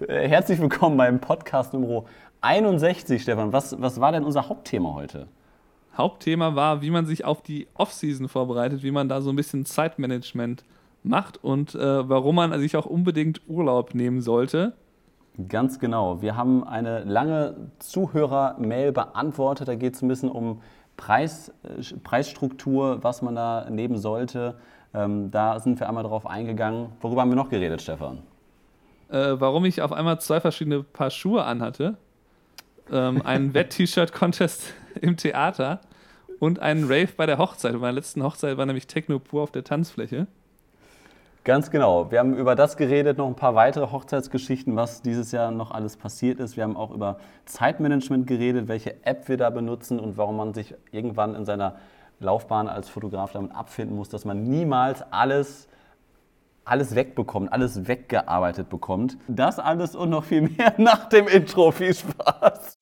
Äh, herzlich willkommen beim Podcast Nummer 61, Stefan. Was, was war denn unser Hauptthema heute? Hauptthema war, wie man sich auf die Offseason vorbereitet, wie man da so ein bisschen Zeitmanagement macht und äh, warum man sich auch unbedingt Urlaub nehmen sollte. Ganz genau. Wir haben eine lange Zuhörer-Mail beantwortet. Da geht es ein bisschen um Preis, äh, Preisstruktur, was man da nehmen sollte. Ähm, da sind wir einmal drauf eingegangen. Worüber haben wir noch geredet, Stefan? Äh, warum ich auf einmal zwei verschiedene Paar Schuhe anhatte. Ähm, einen Wett-T-Shirt-Contest im Theater und einen Rave bei der Hochzeit. Bei meiner letzten Hochzeit war nämlich Techno pur auf der Tanzfläche. Ganz genau. Wir haben über das geredet, noch ein paar weitere Hochzeitsgeschichten, was dieses Jahr noch alles passiert ist. Wir haben auch über Zeitmanagement geredet, welche App wir da benutzen und warum man sich irgendwann in seiner Laufbahn als Fotograf damit abfinden muss, dass man niemals alles alles wegbekommt, alles weggearbeitet bekommt. Das alles und noch viel mehr nach dem Intro. Viel Spaß!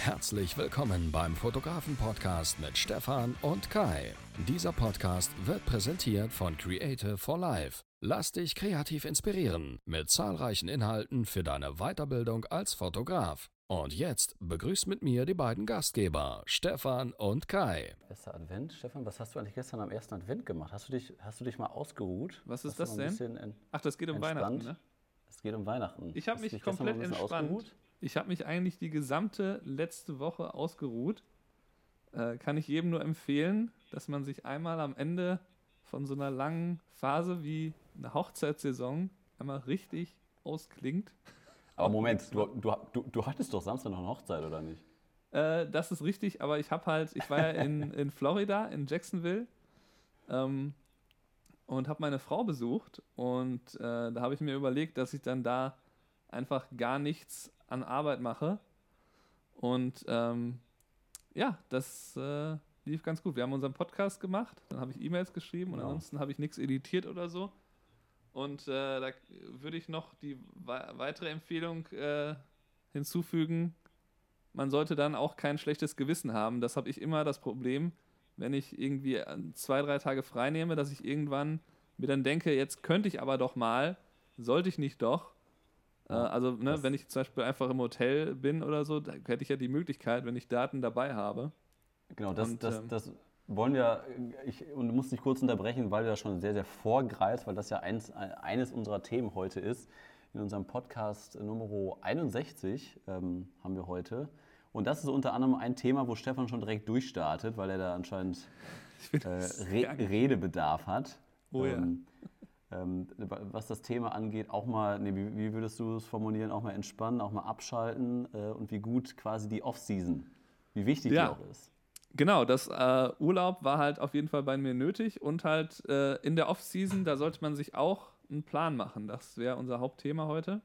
Herzlich willkommen beim Fotografen-Podcast mit Stefan und Kai. Dieser Podcast wird präsentiert von Creative for Life. Lass dich kreativ inspirieren mit zahlreichen Inhalten für deine Weiterbildung als Fotograf. Und jetzt begrüßt mit mir die beiden Gastgeber, Stefan und Kai. Erster Advent. Stefan, was hast du eigentlich gestern am ersten Advent gemacht? Hast du dich, hast du dich mal ausgeruht? Was ist das denn? Ach, das geht um entspannt? Weihnachten, ne? Es geht um Weihnachten. Ich habe mich komplett entspannt. Ausgeruht? Ich habe mich eigentlich die gesamte letzte Woche ausgeruht. Äh, kann ich jedem nur empfehlen, dass man sich einmal am Ende von so einer langen Phase wie eine Hochzeitssaison einmal richtig ausklingt. Aber Moment, du, du, du, du hattest doch Samstag noch eine Hochzeit, oder nicht? Äh, das ist richtig, aber ich habe halt, ich war ja in, in Florida, in Jacksonville ähm, und habe meine Frau besucht und äh, da habe ich mir überlegt, dass ich dann da einfach gar nichts an Arbeit mache. Und ähm, ja, das äh, lief ganz gut. Wir haben unseren Podcast gemacht, dann habe ich E-Mails geschrieben und genau. ansonsten habe ich nichts editiert oder so. Und äh, da würde ich noch die weitere Empfehlung äh, hinzufügen. Man sollte dann auch kein schlechtes Gewissen haben. Das habe ich immer das Problem, wenn ich irgendwie zwei, drei Tage frei nehme, dass ich irgendwann mir dann denke, jetzt könnte ich aber doch mal, sollte ich nicht doch. Äh, also, ne, wenn ich zum Beispiel einfach im Hotel bin oder so, da hätte ich ja die Möglichkeit, wenn ich Daten dabei habe. Genau, das, und, das, ähm, das wollen wir, ich und muss dich kurz unterbrechen, weil du da schon sehr, sehr vorgreifst, weil das ja eins, eines unserer Themen heute ist. In unserem Podcast Nummer 61 ähm, haben wir heute. Und das ist unter anderem ein Thema, wo Stefan schon direkt durchstartet, weil er da anscheinend äh, Re Redebedarf hat. Oh ja. Ähm, ähm, was das Thema angeht, auch mal, nee, wie, wie, würdest du es formulieren, auch mal entspannen, auch mal abschalten äh, und wie gut quasi die Off-Season, wie wichtig ja. die auch ist. Genau, das äh, Urlaub war halt auf jeden Fall bei mir nötig und halt äh, in der Off-Season, da sollte man sich auch einen Plan machen. Das wäre unser Hauptthema heute.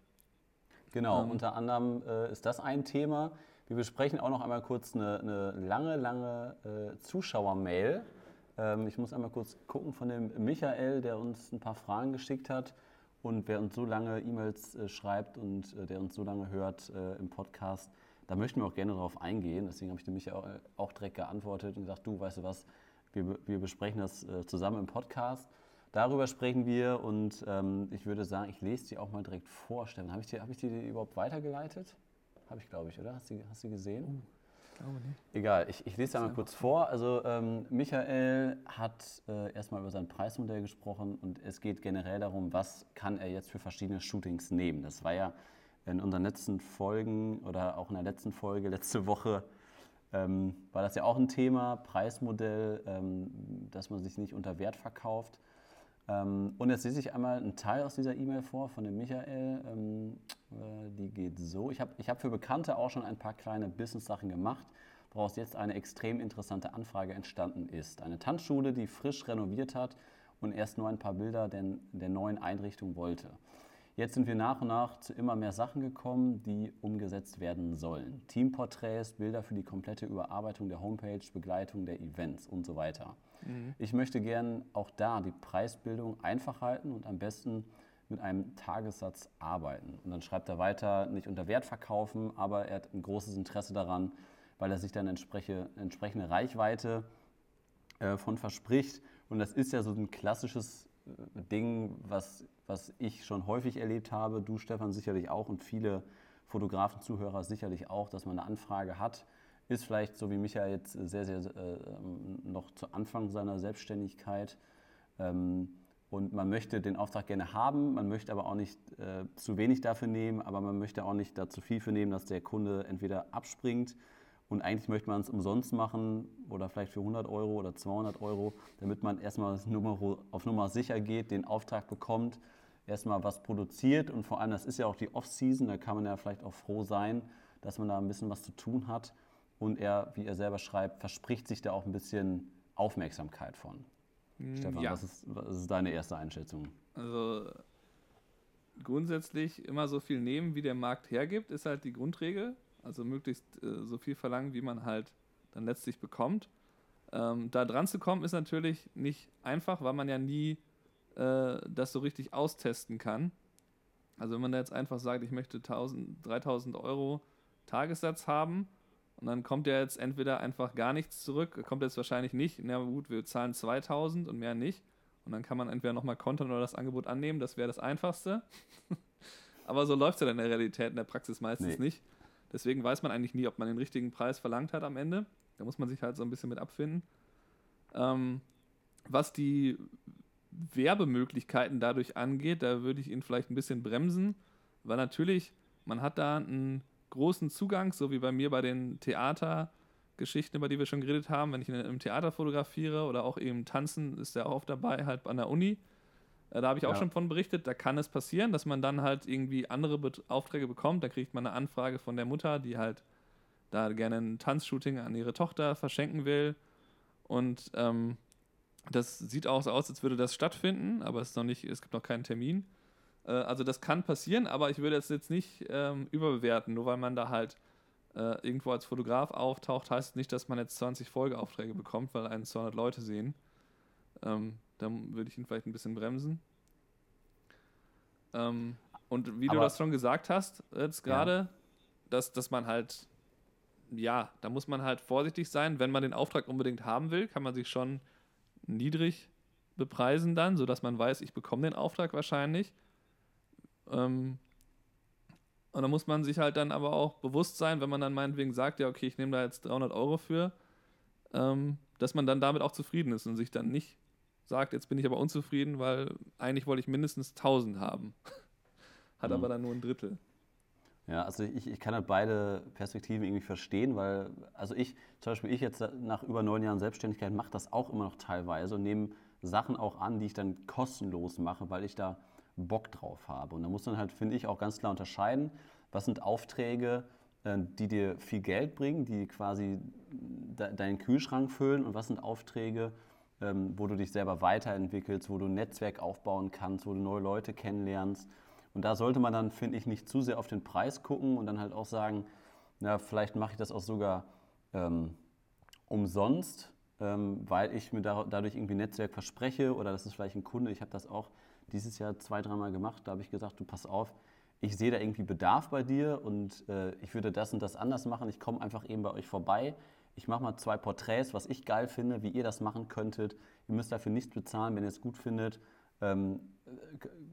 Genau, ähm. unter anderem äh, ist das ein Thema. Wir besprechen auch noch einmal kurz eine, eine lange, lange äh, Zuschauer-Mail ähm, ich muss einmal kurz gucken von dem Michael, der uns ein paar Fragen geschickt hat. Und wer uns so lange E-Mails äh, schreibt und äh, der uns so lange hört im Podcast, da möchten wir auch gerne darauf eingehen. Deswegen habe ich dem Michael auch, äh, auch, direkt geantwortet und gesagt, du, weißt du was, wir, wir besprechen das äh, zusammen im Podcast. Darüber sprechen wir und ähm, ich würde sagen, ich lese die auch mal direkt vor, Stefan. Habe ich, dir, hab ich die überhaupt weitergeleitet? Habe ich, glaube ich, oder? Hast du sie gesehen? Uh glaube nicht. Egal, ich, ich lese einmal kurz vor. Also ähm, Michael hat äh, erstmal über sein Preismodell gesprochen und es geht generell darum, was kann er jetzt für verschiedene Shootings nehmen. Das war ja in unseren letzten Folgen oder auch in der letzten Folge letzte Woche ähm, war das ja auch ein Thema, Preismodell, ähm, dass man sich nicht unter Wert verkauft. Ähm, und jetzt lese ich einmal einen Teil aus dieser E-Mail vor von dem Michael. Ähm, äh, die geht so. Ich habe ich hab für Bekannte auch schon ein paar kleine Business-Sachen gemacht, woraus jetzt eine extrem interessante Anfrage entstanden ist. Eine Tanzschule, die frisch renoviert hat und erst nur ein paar Bilder der, der neuen Einrichtung wollte. Jetzt sind wir nach und nach zu immer mehr Sachen gekommen, die umgesetzt werden sollen. Teamporträts, Bilder für die komplette Überarbeitung der Homepage, Begleitung der Events und so weiter. Mhm. Ich möchte gern auch da die Preisbildung einfach halten und am besten mit einem Tagessatz arbeiten. Und dann schreibt er weiter, nicht unter Wert verkaufen, aber er hat ein großes Interesse daran, weil er sich dann entsprechende, entsprechende Reichweite äh, von verspricht. Und das ist ja so ein klassisches äh, Ding, was, was ich schon häufig erlebt habe, du Stefan sicherlich auch und viele Fotografen, Zuhörer sicherlich auch, dass man eine Anfrage hat, ist vielleicht so wie Michael jetzt sehr, sehr äh, noch zu Anfang seiner Selbstständigkeit. Ähm, und man möchte den Auftrag gerne haben, man möchte aber auch nicht äh, zu wenig dafür nehmen, aber man möchte auch nicht da zu viel für nehmen, dass der Kunde entweder abspringt und eigentlich möchte man es umsonst machen oder vielleicht für 100 Euro oder 200 Euro, damit man erstmal auf Nummer sicher geht, den Auftrag bekommt, erstmal was produziert und vor allem, das ist ja auch die Off-Season, da kann man ja vielleicht auch froh sein, dass man da ein bisschen was zu tun hat und er, wie er selber schreibt, verspricht sich da auch ein bisschen Aufmerksamkeit von. Hm, Stefan, ja. was, ist, was ist deine erste Einschätzung? Also grundsätzlich immer so viel nehmen, wie der Markt hergibt, ist halt die Grundregel. Also möglichst äh, so viel verlangen, wie man halt dann letztlich bekommt. Ähm, da dran zu kommen, ist natürlich nicht einfach, weil man ja nie äh, das so richtig austesten kann. Also wenn man da jetzt einfach sagt, ich möchte 1000, 3000 Euro Tagessatz haben und dann kommt ja jetzt entweder einfach gar nichts zurück, kommt jetzt wahrscheinlich nicht, na gut, wir zahlen 2000 und mehr nicht. Und dann kann man entweder nochmal kontern oder das Angebot annehmen, das wäre das Einfachste. Aber so läuft es ja in der Realität, in der Praxis meistens nee. nicht. Deswegen weiß man eigentlich nie, ob man den richtigen Preis verlangt hat am Ende. Da muss man sich halt so ein bisschen mit abfinden. Ähm, was die Werbemöglichkeiten dadurch angeht, da würde ich ihn vielleicht ein bisschen bremsen, weil natürlich, man hat da einen großen Zugang, so wie bei mir bei den Theatergeschichten, über die wir schon geredet haben. Wenn ich im Theater fotografiere oder auch eben tanzen, ist der auch oft dabei, halt an der Uni. Äh, da habe ich auch ja. schon von berichtet, da kann es passieren, dass man dann halt irgendwie andere Bet Aufträge bekommt. Da kriegt man eine Anfrage von der Mutter, die halt da gerne ein Tanzshooting an ihre Tochter verschenken will. Und ähm, das sieht auch so aus, als würde das stattfinden, aber es, ist noch nicht, es gibt noch keinen Termin. Äh, also das kann passieren, aber ich würde es jetzt nicht ähm, überbewerten, nur weil man da halt äh, irgendwo als Fotograf auftaucht, heißt nicht, dass man jetzt 20 Folgeaufträge bekommt, weil einen 200 Leute sehen. Ähm, dann würde ich ihn vielleicht ein bisschen bremsen. Ähm, und wie Aber du das schon gesagt hast, jetzt gerade, ja. dass, dass man halt, ja, da muss man halt vorsichtig sein. Wenn man den Auftrag unbedingt haben will, kann man sich schon niedrig bepreisen dann, sodass man weiß, ich bekomme den Auftrag wahrscheinlich. Ähm, und da muss man sich halt dann aber auch bewusst sein, wenn man dann meinetwegen sagt, ja, okay, ich nehme da jetzt 300 Euro für, ähm, dass man dann damit auch zufrieden ist und sich dann nicht sagt, jetzt bin ich aber unzufrieden, weil eigentlich wollte ich mindestens 1000 haben. Hat mhm. aber dann nur ein Drittel. Ja, also ich, ich kann halt beide Perspektiven irgendwie verstehen, weil, also ich, zum Beispiel ich jetzt nach über neun Jahren Selbstständigkeit mache das auch immer noch teilweise und nehme Sachen auch an, die ich dann kostenlos mache, weil ich da Bock drauf habe. Und da muss man halt, finde ich, auch ganz klar unterscheiden, was sind Aufträge, äh, die dir viel Geld bringen, die quasi deinen Kühlschrank füllen und was sind Aufträge, ähm, wo du dich selber weiterentwickelst, wo du ein Netzwerk aufbauen kannst, wo du neue Leute kennenlernst. Und da sollte man dann, finde ich, nicht zu sehr auf den Preis gucken und dann halt auch sagen, na, vielleicht mache ich das auch sogar ähm, umsonst, ähm, weil ich mir da, dadurch irgendwie Netzwerk verspreche oder das ist vielleicht ein Kunde. Ich habe das auch dieses Jahr zwei, dreimal gemacht. Da habe ich gesagt, du pass auf, ich sehe da irgendwie Bedarf bei dir und äh, ich würde das und das anders machen. Ich komme einfach eben bei euch vorbei ich mache mal zwei Porträts, was ich geil finde, wie ihr das machen könntet. Ihr müsst dafür nichts bezahlen, wenn ihr es gut findet. Ähm,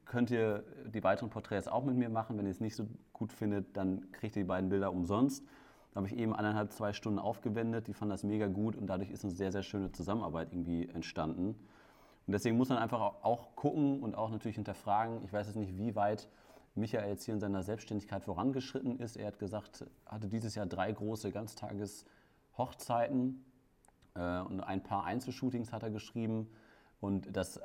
könnt ihr die weiteren Porträts auch mit mir machen. Wenn ihr es nicht so gut findet, dann kriegt ihr die beiden Bilder umsonst. Da habe ich eben eineinhalb, zwei Stunden aufgewendet. Die fanden das mega gut und dadurch ist eine sehr, sehr schöne Zusammenarbeit irgendwie entstanden. Und deswegen muss man einfach auch gucken und auch natürlich hinterfragen. Ich weiß jetzt nicht, wie weit Michael jetzt hier in seiner Selbstständigkeit vorangeschritten ist. Er hat gesagt, hatte dieses Jahr drei große Ganztages- Hochzeiten äh, und ein paar Einzelshootings hat er geschrieben. Und das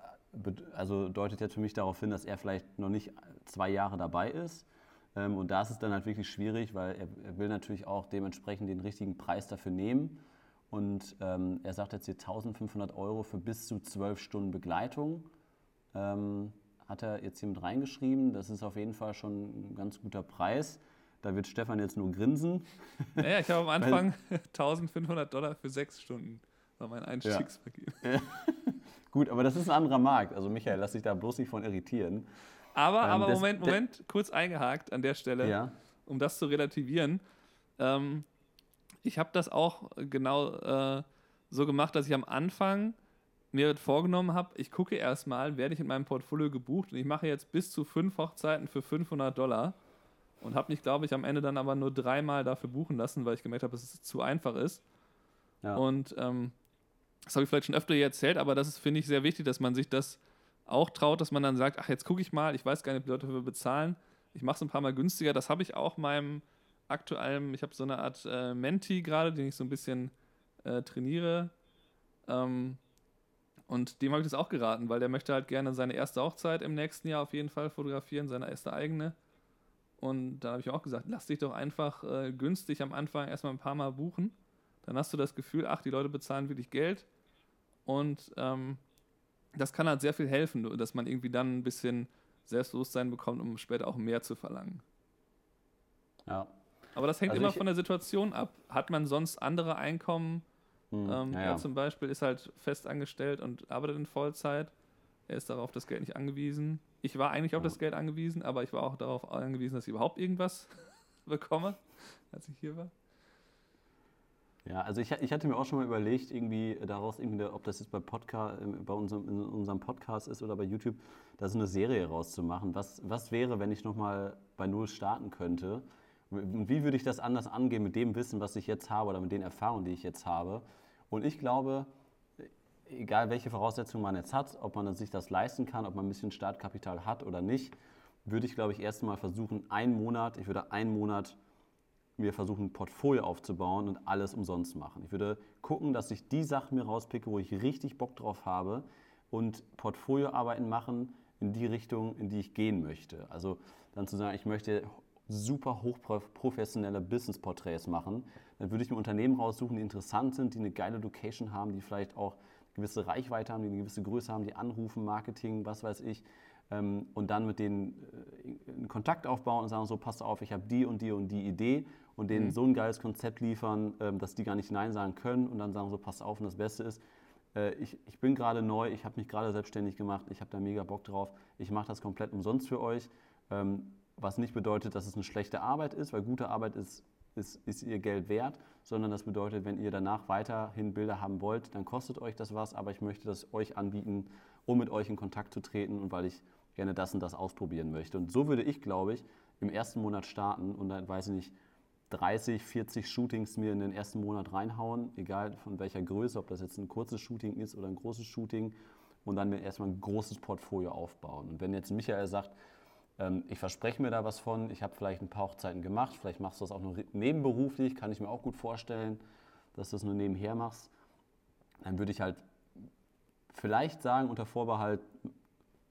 also deutet jetzt für mich darauf hin, dass er vielleicht noch nicht zwei Jahre dabei ist. Ähm, und da ist es dann halt wirklich schwierig, weil er, er, will natürlich auch dementsprechend den richtigen Preis dafür nehmen. Und ähm, er sagt jetzt hier 1500 Euro für bis zu zwölf Stunden Begleitung. Ähm, hat er jetzt hier mit reingeschrieben. Das ist auf jeden Fall schon ein ganz guter Preis. Da wird Stefan jetzt nur grinsen. Naja, ich habe am Anfang 1500 Dollar für sechs Stunden. War mein Einstiegspaket. Ja. Gut, aber das ist ein anderer Markt. Also Michael, lass dich da bloß nicht von irritieren. Aber, ähm, aber das, Moment, Moment, kurz eingehakt an der Stelle, ja. um das zu relativieren. Ähm, ich habe das auch genau äh, so gemacht, dass ich am Anfang mir vorgenommen habe, ich gucke erstmal, werde ich in meinem Portfolio gebucht und ich mache jetzt bis zu fünf Hochzeiten für 500 Dollar und habe mich, glaube ich, am Ende dann aber nur dreimal dafür buchen lassen, weil ich gemerkt habe, dass es zu einfach ist. Ja. Und ähm, das habe ich vielleicht schon öfter hier erzählt, aber das ist, finde ich, sehr wichtig, dass man sich das auch traut, dass man dann sagt, ach, jetzt gucke ich mal, ich weiß gar nicht, die Leute dafür bezahlen. Ich mache es ein paar Mal günstiger. Das habe ich auch meinem aktuellen, ich habe so eine Art äh, Menti gerade, den ich so ein bisschen äh, trainiere. Ähm, und dem habe ich das auch geraten, weil der möchte halt gerne seine erste Hochzeit im nächsten Jahr auf jeden Fall fotografieren, seine erste eigene. Und da habe ich auch gesagt, lass dich doch einfach äh, günstig am Anfang erstmal ein paar Mal buchen. Dann hast du das Gefühl, ach, die Leute bezahlen wirklich Geld. Und ähm, das kann halt sehr viel helfen, dass man irgendwie dann ein bisschen Selbstbewusstsein bekommt, um später auch mehr zu verlangen. Ja. Aber das hängt also immer von der Situation ab. Hat man sonst andere Einkommen? Hm, ähm, ja. Er zum Beispiel ist halt fest angestellt und arbeitet in Vollzeit. Er ist darauf das Geld nicht angewiesen. Ich war eigentlich auf das Geld angewiesen, aber ich war auch darauf angewiesen, dass ich überhaupt irgendwas bekomme, als ich hier war. Ja, also ich, ich hatte mir auch schon mal überlegt, irgendwie daraus, irgendwie, ob das jetzt bei, Podcast, bei unserem, in unserem Podcast ist oder bei YouTube, da so eine Serie rauszumachen. Was, was wäre, wenn ich nochmal bei Null starten könnte? Und wie würde ich das anders angehen mit dem Wissen, was ich jetzt habe oder mit den Erfahrungen, die ich jetzt habe? Und ich glaube, egal welche Voraussetzungen man jetzt hat, ob man sich das leisten kann, ob man ein bisschen Startkapital hat oder nicht, würde ich, glaube ich, erstmal versuchen, einen Monat, ich würde einen Monat mir versuchen, ein Portfolio aufzubauen und alles umsonst machen. Ich würde gucken, dass ich die Sachen mir rauspicke, wo ich richtig Bock drauf habe und Portfolioarbeiten machen in die Richtung, in die ich gehen möchte. Also dann zu sagen, ich möchte super hochprofessionelle Business-Porträts machen, dann würde ich mir Unternehmen raussuchen, die interessant sind, die eine geile Location haben, die vielleicht auch eine gewisse Reichweite haben, die eine gewisse Größe haben, die anrufen, Marketing, was weiß ich, ähm, und dann mit denen äh, in Kontakt aufbauen und sagen, so, passt auf, ich habe die und die und die Idee und denen mhm. so ein geiles Konzept liefern, ähm, dass die gar nicht Nein sagen können und dann sagen so, passt auf und das Beste ist, äh, ich, ich bin gerade neu, ich habe mich gerade selbstständig gemacht, ich habe da mega Bock drauf, ich mache das komplett umsonst für euch, ähm, was nicht bedeutet, dass es eine schlechte Arbeit ist, weil gute Arbeit ist, ist, ist ihr Geld wert, sondern das bedeutet, wenn ihr danach weiterhin Bilder haben wollt, dann kostet euch das was, aber ich möchte das euch anbieten, um mit euch in Kontakt zu treten und weil ich gerne das und das ausprobieren möchte. Und so würde ich, glaube ich, im ersten Monat starten und dann weiß ich nicht, 30, 40 Shootings mir in den ersten Monat reinhauen, egal von welcher Größe, ob das jetzt ein kurzes Shooting ist oder ein großes Shooting und dann mir erstmal ein großes Portfolio aufbauen. Und wenn jetzt Michael sagt, ähm, ich verspreche mir da was von, ich habe vielleicht ein paar Hochzeiten gemacht, vielleicht machst du das auch nur nebenberuflich, kann ich mir auch gut vorstellen, dass du das nur nebenher machst, dann würde ich halt vielleicht sagen, unter Vorbehalt,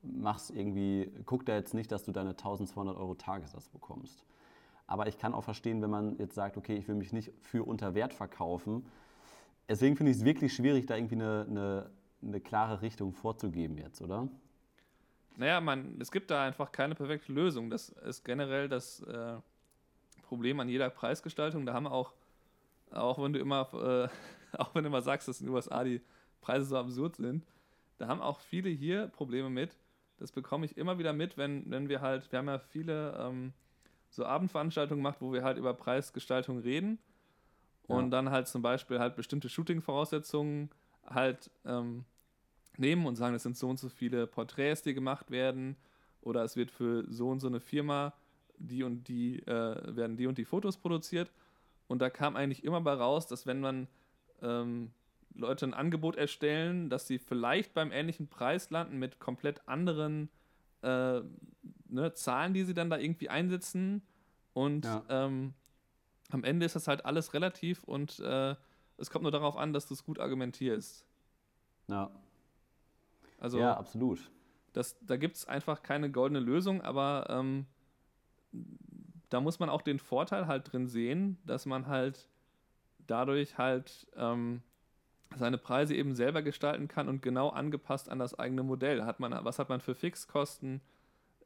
mach's irgendwie, guck da jetzt nicht, dass du deine 1200 Euro Tagessatz bekommst. Aber ich kann auch verstehen, wenn man jetzt sagt, okay, ich will mich nicht für unter Wert verkaufen. Deswegen finde ich es wirklich schwierig, da irgendwie eine, eine, eine klare Richtung vorzugeben jetzt, oder? Naja, man, es gibt da einfach keine perfekte Lösung. Das ist generell das äh, Problem an jeder Preisgestaltung. Da haben auch, auch wenn du immer, äh, auch wenn du immer sagst, dass in den USA die Preise so absurd sind, da haben auch viele hier Probleme mit. Das bekomme ich immer wieder mit, wenn, wenn wir halt, wir haben ja viele ähm, so Abendveranstaltungen gemacht, wo wir halt über Preisgestaltung reden und ja. dann halt zum Beispiel halt bestimmte Shooting-Voraussetzungen halt ähm, nehmen und sagen, es sind so und so viele Porträts, die gemacht werden oder es wird für so und so eine Firma die und die äh, werden die und die Fotos produziert und da kam eigentlich immer bei raus, dass wenn man ähm, Leute ein Angebot erstellen, dass sie vielleicht beim ähnlichen Preis landen mit komplett anderen äh, ne, Zahlen, die sie dann da irgendwie einsetzen. Und ja. ähm, am Ende ist das halt alles relativ und äh, es kommt nur darauf an, dass du es gut argumentierst. Ja. Also, ja, absolut. Das, da gibt es einfach keine goldene Lösung, aber ähm, da muss man auch den Vorteil halt drin sehen, dass man halt dadurch halt ähm, seine Preise eben selber gestalten kann und genau angepasst an das eigene Modell. Hat man, was hat man für Fixkosten?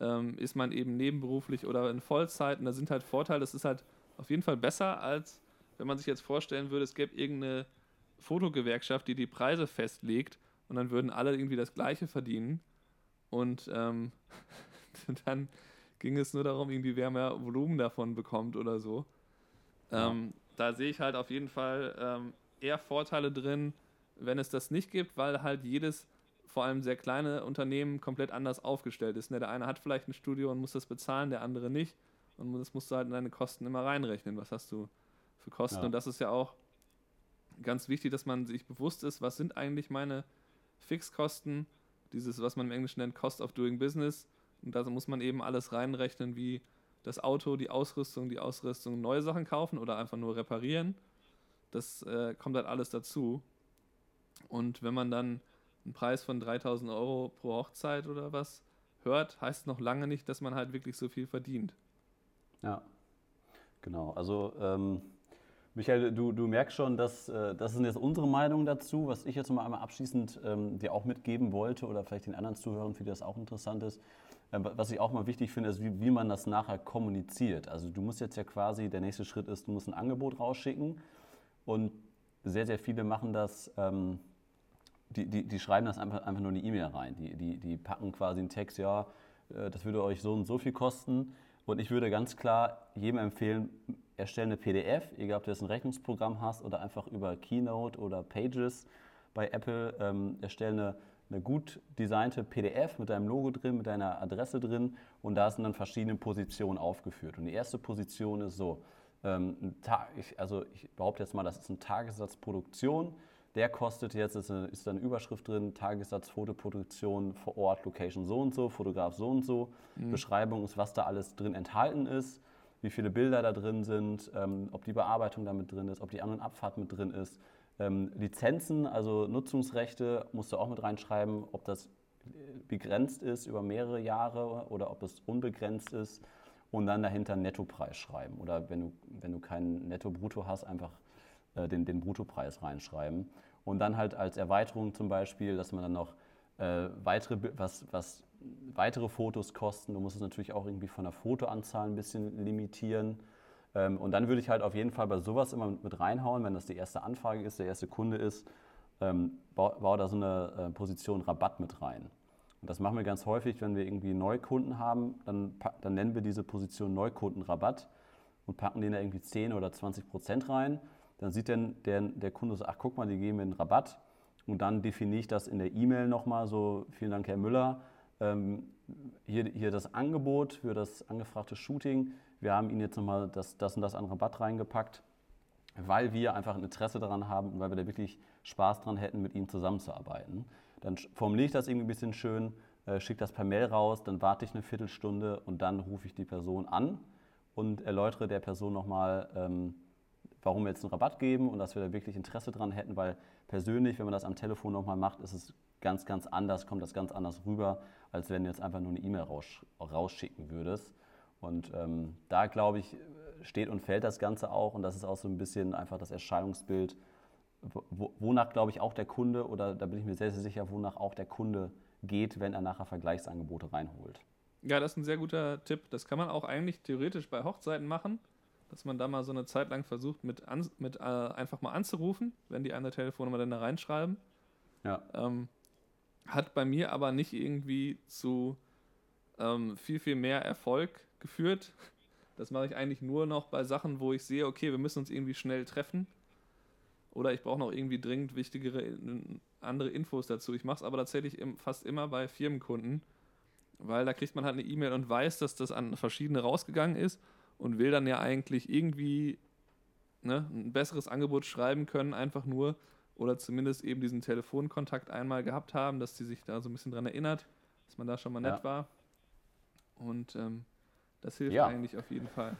Ähm, ist man eben nebenberuflich oder in Vollzeit? Und da sind halt Vorteile. Das ist halt auf jeden Fall besser, als wenn man sich jetzt vorstellen würde, es gäbe irgendeine Fotogewerkschaft, die die Preise festlegt und dann würden alle irgendwie das Gleiche verdienen. Und ähm, dann ging es nur darum, irgendwie wer mehr Volumen davon bekommt oder so. Ja. Ähm, da sehe ich halt auf jeden Fall ähm, eher Vorteile drin, wenn es das nicht gibt, weil halt jedes, vor allem sehr kleine Unternehmen, komplett anders aufgestellt ist. Ne? Der eine hat vielleicht ein Studio und muss das bezahlen, der andere nicht. Und das musst du halt in deine Kosten immer reinrechnen. Was hast du für Kosten? Ja. Und das ist ja auch ganz wichtig, dass man sich bewusst ist, was sind eigentlich meine Fixkosten, dieses, was man im Englischen nennt, Cost of Doing Business. Und da muss man eben alles reinrechnen, wie das Auto, die Ausrüstung, die Ausrüstung, neue Sachen kaufen oder einfach nur reparieren. Das äh, kommt halt alles dazu. Und wenn man dann einen Preis von 3000 Euro pro Hochzeit oder was hört, heißt noch lange nicht, dass man halt wirklich so viel verdient. Ja, genau. Also ähm, Michael, du, du merkst schon, dass äh, das sind jetzt unsere Meinungen dazu, was ich jetzt mal einmal abschließend ähm, dir auch mitgeben wollte oder vielleicht den anderen Zuhörern, für die das auch interessant ist. Äh, was ich auch mal wichtig finde, ist, wie, wie man das nachher kommuniziert. Also du musst jetzt ja quasi, der nächste Schritt ist, du musst ein Angebot rausschicken und sehr, sehr viele machen das, ähm, die, die, die schreiben das einfach, einfach nur in die E-Mail rein. Die, die, die packen quasi einen Text, ja, äh, das würde euch so und so viel kosten. Und ich würde ganz klar jedem empfehlen, erstelle eine PDF, egal ob du jetzt ein Rechnungsprogramm hast oder einfach über Keynote oder Pages bei Apple, ähm, erstelle eine, eine gut designte PDF mit deinem Logo drin, mit deiner Adresse drin und da sind dann verschiedene Positionen aufgeführt. Und die erste Position ist so, ähm, ich, also ich behaupte jetzt mal, das ist ein Tagessatz Produktion. Der kostet jetzt, ist, eine, ist da eine Überschrift drin, Tagessatz Fotoproduktion vor Ort, Location so und so, Fotograf so und so. Mhm. Beschreibung ist, was da alles drin enthalten ist wie viele Bilder da drin sind, ähm, ob die Bearbeitung da mit drin ist, ob die An- und Abfahrt mit drin ist. Ähm, Lizenzen, also Nutzungsrechte, musst du auch mit reinschreiben, ob das begrenzt ist über mehrere Jahre oder ob es unbegrenzt ist. Und dann dahinter einen Nettopreis schreiben. Oder wenn du, wenn du keinen Netto-Brutto hast, einfach äh, den, den Bruttopreis reinschreiben. Und dann halt als Erweiterung zum Beispiel, dass man dann noch äh, weitere, was, was weitere Fotos kosten. Du musst es natürlich auch irgendwie von der Fotoanzahl ein bisschen limitieren. Ähm, und dann würde ich halt auf jeden Fall bei sowas immer mit reinhauen, wenn das die erste Anfrage ist, der erste Kunde ist, ähm, bau, bau da so eine äh, Position Rabatt mit rein. Und das machen wir ganz häufig, wenn wir irgendwie Neukunden haben, dann, dann nennen wir diese Position Neukundenrabatt und packen den da irgendwie 10 oder 20 Prozent rein. Dann sieht dann der, der Kunde so, ach guck mal, die geben mir einen Rabatt. Und dann definiere ich das in der E-Mail nochmal so, vielen Dank, Herr Müller, ähm, hier, hier das Angebot für das angefragte Shooting. Wir haben Ihnen jetzt nochmal das, das und das an Rabatt reingepackt, weil wir einfach ein Interesse daran haben und weil wir da wirklich Spaß dran hätten, mit Ihnen zusammenzuarbeiten. Dann formuliere ich das irgendwie ein bisschen schön, äh, schicke das per Mail raus, dann warte ich eine Viertelstunde und dann rufe ich die Person an und erläutere der Person nochmal, ähm, warum wir jetzt einen Rabatt geben und dass wir da wirklich Interesse dran hätten, weil persönlich, wenn man das am Telefon nochmal macht, ist es ganz, ganz anders, kommt das ganz anders rüber, als wenn du jetzt einfach nur eine E-Mail raus, rausschicken würdest. Und ähm, da, glaube ich, steht und fällt das Ganze auch. Und das ist auch so ein bisschen einfach das Erscheinungsbild, wonach, glaube ich, auch der Kunde, oder da bin ich mir sehr, sehr sicher, wonach auch der Kunde geht, wenn er nachher Vergleichsangebote reinholt. Ja, das ist ein sehr guter Tipp. Das kann man auch eigentlich theoretisch bei Hochzeiten machen, dass man da mal so eine Zeit lang versucht, mit, an, mit äh, einfach mal anzurufen, wenn die eine Telefonnummer dann da reinschreiben. Ja. Ähm, hat bei mir aber nicht irgendwie zu ähm, viel, viel mehr Erfolg geführt. Das mache ich eigentlich nur noch bei Sachen, wo ich sehe, okay, wir müssen uns irgendwie schnell treffen. Oder ich brauche noch irgendwie dringend wichtigere andere Infos dazu. Ich mache es aber tatsächlich fast immer bei Firmenkunden, weil da kriegt man halt eine E-Mail und weiß, dass das an verschiedene rausgegangen ist und will dann ja eigentlich irgendwie ne, ein besseres Angebot schreiben können, einfach nur, oder zumindest eben diesen Telefonkontakt einmal gehabt haben, dass sie sich da so ein bisschen dran erinnert, dass man da schon mal nett ja. war. Und ähm, das hilft ja. eigentlich auf jeden Fall.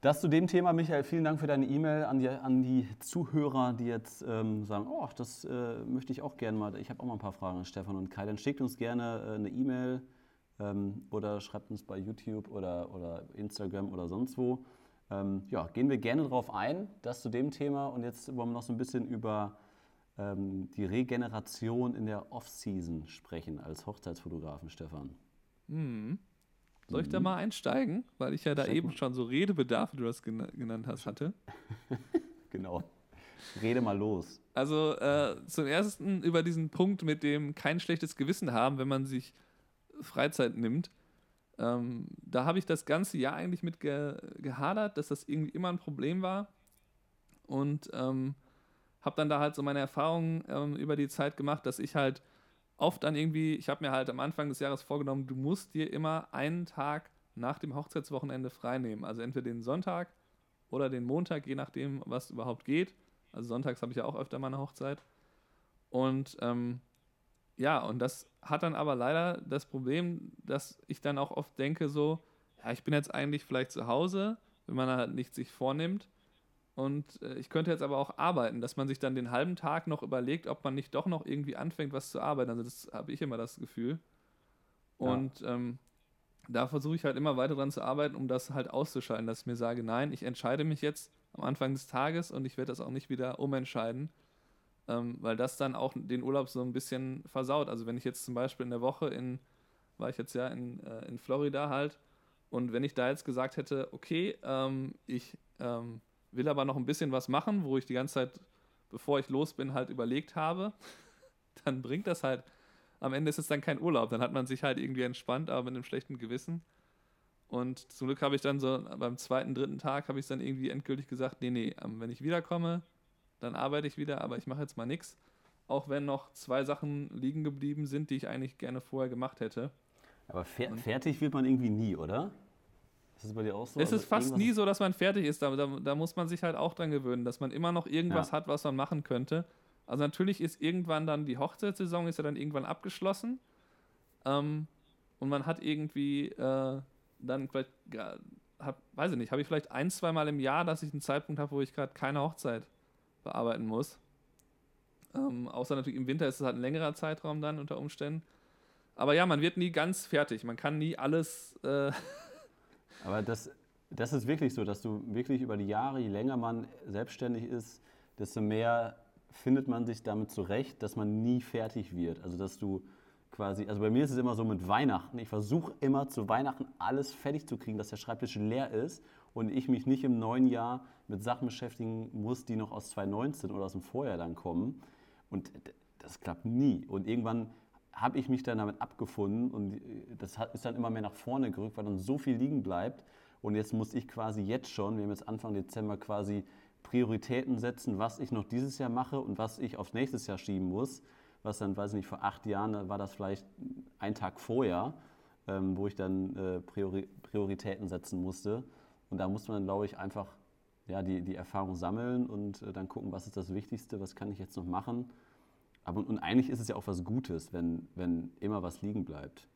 Das zu dem Thema, Michael, vielen Dank für deine E-Mail an die, an die Zuhörer, die jetzt ähm, sagen, oh, das äh, möchte ich auch gerne mal. Ich habe auch mal ein paar Fragen an Stefan und Kai. Dann schickt uns gerne äh, eine E-Mail ähm, oder schreibt uns bei YouTube oder, oder Instagram oder sonst wo. Ähm, ja, gehen wir gerne darauf ein, das zu dem Thema. Und jetzt wollen wir noch so ein bisschen über ähm, die Regeneration in der Off-Season sprechen als Hochzeitsfotografen, Stefan. Mhm. Soll ich da mhm. mal einsteigen? Weil ich ja da Steck eben schon so Redebedarf, wie du das genannt hast, hatte. genau. Rede mal los. Also äh, zum ersten über diesen Punkt mit dem kein schlechtes Gewissen haben, wenn man sich Freizeit nimmt. Ähm, da habe ich das ganze Jahr eigentlich mit ge gehadert, dass das irgendwie immer ein Problem war. Und ähm, habe dann da halt so meine Erfahrungen ähm, über die Zeit gemacht, dass ich halt oft dann irgendwie, ich habe mir halt am Anfang des Jahres vorgenommen, du musst dir immer einen Tag nach dem Hochzeitswochenende freinehmen. Also entweder den Sonntag oder den Montag, je nachdem, was überhaupt geht. Also sonntags habe ich ja auch öfter meine Hochzeit. Und ähm, ja, und das hat dann aber leider das Problem, dass ich dann auch oft denke, so, ja, ich bin jetzt eigentlich vielleicht zu Hause, wenn man halt nichts sich vornimmt. Und äh, ich könnte jetzt aber auch arbeiten, dass man sich dann den halben Tag noch überlegt, ob man nicht doch noch irgendwie anfängt, was zu arbeiten. Also das habe ich immer das Gefühl. Und ja. ähm, da versuche ich halt immer weiter dran zu arbeiten, um das halt auszuschalten, dass ich mir sage, nein, ich entscheide mich jetzt am Anfang des Tages und ich werde das auch nicht wieder umentscheiden, ähm, weil das dann auch den Urlaub so ein bisschen versaut. Also wenn ich jetzt zum Beispiel in der Woche in, war ich jetzt ja in, äh, in Florida halt, und wenn ich da jetzt gesagt hätte, okay, ähm, ich ähm, will aber noch ein bisschen was machen, wo ich die ganze Zeit, bevor ich los bin, halt überlegt habe, dann bringt das halt am Ende ist es dann kein Urlaub. Dann hat man sich halt irgendwie entspannt, aber mit einem schlechten Gewissen. Und zum Glück habe ich dann so beim zweiten, dritten Tag habe ich dann irgendwie endgültig gesagt, nee, nee, ähm, wenn ich wiederkomme, dann arbeite ich wieder, aber ich mache jetzt mal nichts. Auch wenn noch zwei Sachen liegen geblieben sind, die ich eigentlich gerne vorher gemacht hätte. Aber fer fertig wird man irgendwie nie, oder? Ist das bei dir auch so? Es also ist fast nie so, dass man fertig ist. Da, da, da, muss man sich halt auch dran gewöhnen, dass man immer noch irgendwas ja. hat, was man machen könnte. Also natürlich ist irgendwann dann die Hochzeitssaison ist ja dann irgendwann abgeschlossen. Ähm, und man hat irgendwie äh, dann vielleicht, hab, weiß ich nicht, habe ich vielleicht ein, zwei Mal im Jahr, dass ich einen Zeitpunkt habe, wo ich gerade keine Hochzeit bearbeiten muss. Ähm, außer natürlich im Winter ist es halt ein längerer Zeitraum dann unter Umständen. Aber ja, man wird nie ganz fertig. Man kann nie alles. Äh Aber das, das ist wirklich so, dass du wirklich über die Jahre, je länger man selbstständig ist, desto mehr findet man sich damit zurecht, dass man nie fertig wird. Also dass du quasi, also bei mir ist es immer so mit Weihnachten. Ich versuche immer zu Weihnachten alles fertig zu kriegen, dass der Schreibtisch leer ist und ich mich nicht im neuen Jahr mit Sachen beschäftigen muss, die noch aus 2019 oder aus dem Vorjahr dann kommen. Und das klappt nie. Und irgendwann habe ich mich dann damit abgefunden und das ist dann immer mehr nach vorne gerückt, weil dann so viel liegen bleibt. Und jetzt muss ich quasi jetzt schon, wir haben jetzt Anfang Dezember quasi Prioritäten setzen, was ich noch dieses Jahr mache und was ich aufs nächste Jahr schieben muss. Was dann, weiß ich nicht, vor acht Jahren war das vielleicht ein Tag vorher, ähm, wo ich dann äh, Priori Prioritäten setzen musste. Und da muss man, glaube ich, einfach ja, die, die Erfahrung sammeln und äh, dann gucken, was ist das Wichtigste, was kann ich jetzt noch machen. Aber und eigentlich ist es ja auch was Gutes, wenn, wenn immer was liegen bleibt.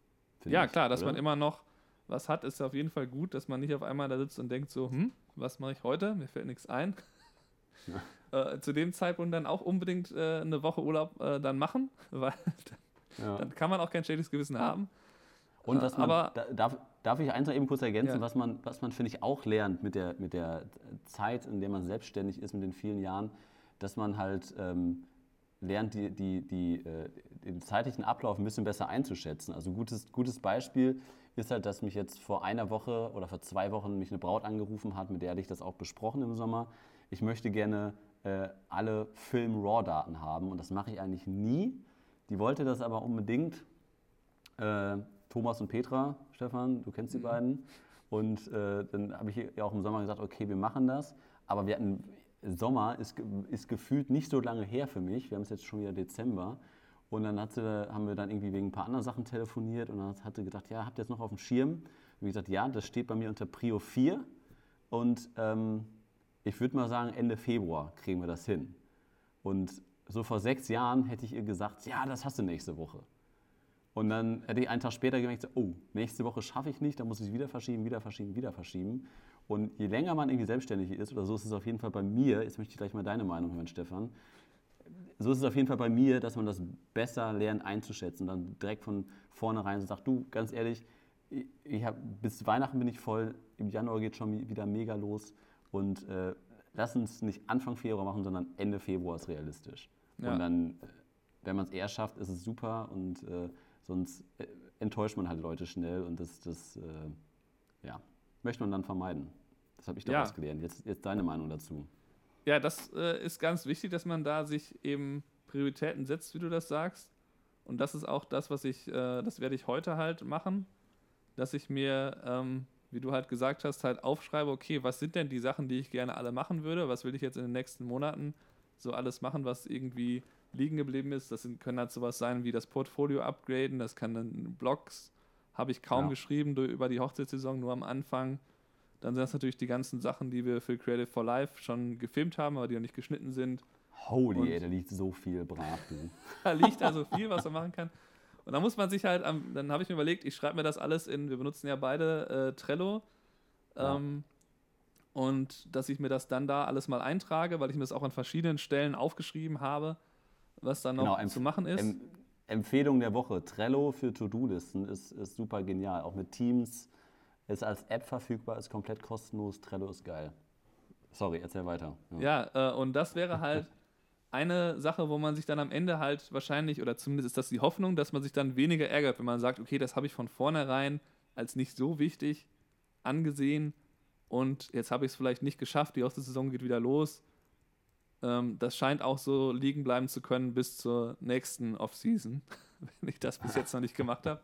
Ja, ich, klar, dass man immer noch was hat, ist auf jeden Fall gut, dass man nicht auf einmal da sitzt und denkt so, hm, was mache ich heute? Mir fällt nichts ein. Äh, zu dem Zeitpunkt dann auch unbedingt äh, eine Woche Urlaub äh, dann machen, weil dann, ja. dann, kann man auch kein schlechtes Gewissen haben. Und was man, aber, darf, darf ich eins noch eben kurz ergänzen, ja. was man, was man finde ich auch lernt mit der, mit der Zeit, in der man selbstständig ist, mit den vielen Jahren, dass man halt ähm, lernt, die, die, die, äh, den zeitlichen Ablauf ein bisschen besser einzuschätzen. Also gutes, gutes Beispiel ist halt, dass mich jetzt vor einer Woche oder vor zwei Wochen mich eine Braut angerufen hat, mit der hatte ich das auch besprochen im Sommer. Ich möchte gerne äh, alle Film-RAW-Daten haben und das mache ich eigentlich nie. Die wollte das aber unbedingt. Äh, Thomas und Petra, Stefan, du kennst die mhm. beiden. Und äh, dann habe ich ja auch im Sommer gesagt, okay, wir machen das. Aber wir hatten, Sommer ist, ist gefühlt nicht so lange her für mich. Wir haben es jetzt schon wieder Dezember. Und dann sie, haben wir dann irgendwie wegen ein paar anderen Sachen telefoniert und dann hat sie gedacht, ja, habt ihr das noch auf dem Schirm? Und ich gesagt, ja, das steht bei mir unter Prio 4. Und ähm, ich würde mal sagen, Ende Februar kriegen wir das hin. Und so vor sechs Jahren hätte ich ihr gesagt, ja, das hast du nächste Woche. Und dann hätte ich einen Tag später gemerkt, oh, nächste Woche schaffe ich nicht, dann muss ich es wieder verschieben, wieder verschieben, wieder verschieben. Und je länger man irgendwie selbstständig ist, oder so ist es auf jeden Fall bei mir, jetzt möchte ich gleich mal deine Meinung hören, Stefan, so ist es auf jeden Fall bei mir, dass man das besser lernt einzuschätzen. Dann direkt von vornherein sagt, du, ganz ehrlich, ich hab, bis Weihnachten bin ich voll, im Januar geht schon wieder mega los. Und äh, lass uns nicht Anfang Februar machen, sondern Ende Februar ist realistisch. Ja. Und dann, äh, wenn man es eher schafft, ist es super und äh, sonst äh, enttäuscht man halt Leute schnell und das, das äh, ja, möchte man dann vermeiden. Das habe ich daraus ja. gelernt. Jetzt, jetzt deine Meinung dazu. Ja, das äh, ist ganz wichtig, dass man da sich eben Prioritäten setzt, wie du das sagst. Und das ist auch das, was ich, das werde ich heute halt machen, dass ich mir ähm, wie du halt gesagt hast, halt aufschreibe, okay, was sind denn die Sachen, die ich gerne alle machen würde, was will ich jetzt in den nächsten Monaten so alles machen, was irgendwie liegen geblieben ist. Das sind, können halt sowas sein wie das Portfolio upgraden, das kann dann Blogs, habe ich kaum Ja. geschrieben durch, über die Hochzeitssaison, nur am Anfang. Dann sind das natürlich die ganzen Sachen, die wir für Creative for Life schon gefilmt haben, aber die noch nicht geschnitten sind. Holy, Und- ey, da liegt so viel brav, du. Da liegt also viel, was man machen kann. Und da muss man sich halt, am, dann habe ich mir überlegt, ich schreibe mir das alles in, wir benutzen ja beide äh, Trello. Ja. Ähm, und dass ich mir das dann da alles mal eintrage, weil ich mir das auch an verschiedenen Stellen aufgeschrieben habe, was dann noch Genau, zu machen ist. Em Empfehlung der Woche: Trello für To-Do-Listen ist, ist super genial. Auch mit Teams ist als App verfügbar, ist komplett kostenlos. Trello ist geil. Sorry, erzähl weiter. Ja, äh, und das wäre halt eine Sache, wo man sich dann am Ende halt wahrscheinlich, oder zumindest ist das die Hoffnung, dass man sich dann weniger ärgert, wenn man sagt, okay, das habe ich von vornherein als nicht so wichtig angesehen und jetzt habe ich es vielleicht nicht geschafft, die Saison geht wieder los. Ähm, das scheint auch so liegen bleiben zu können bis zur nächsten Offseason, wenn ich das bis jetzt noch nicht gemacht habe.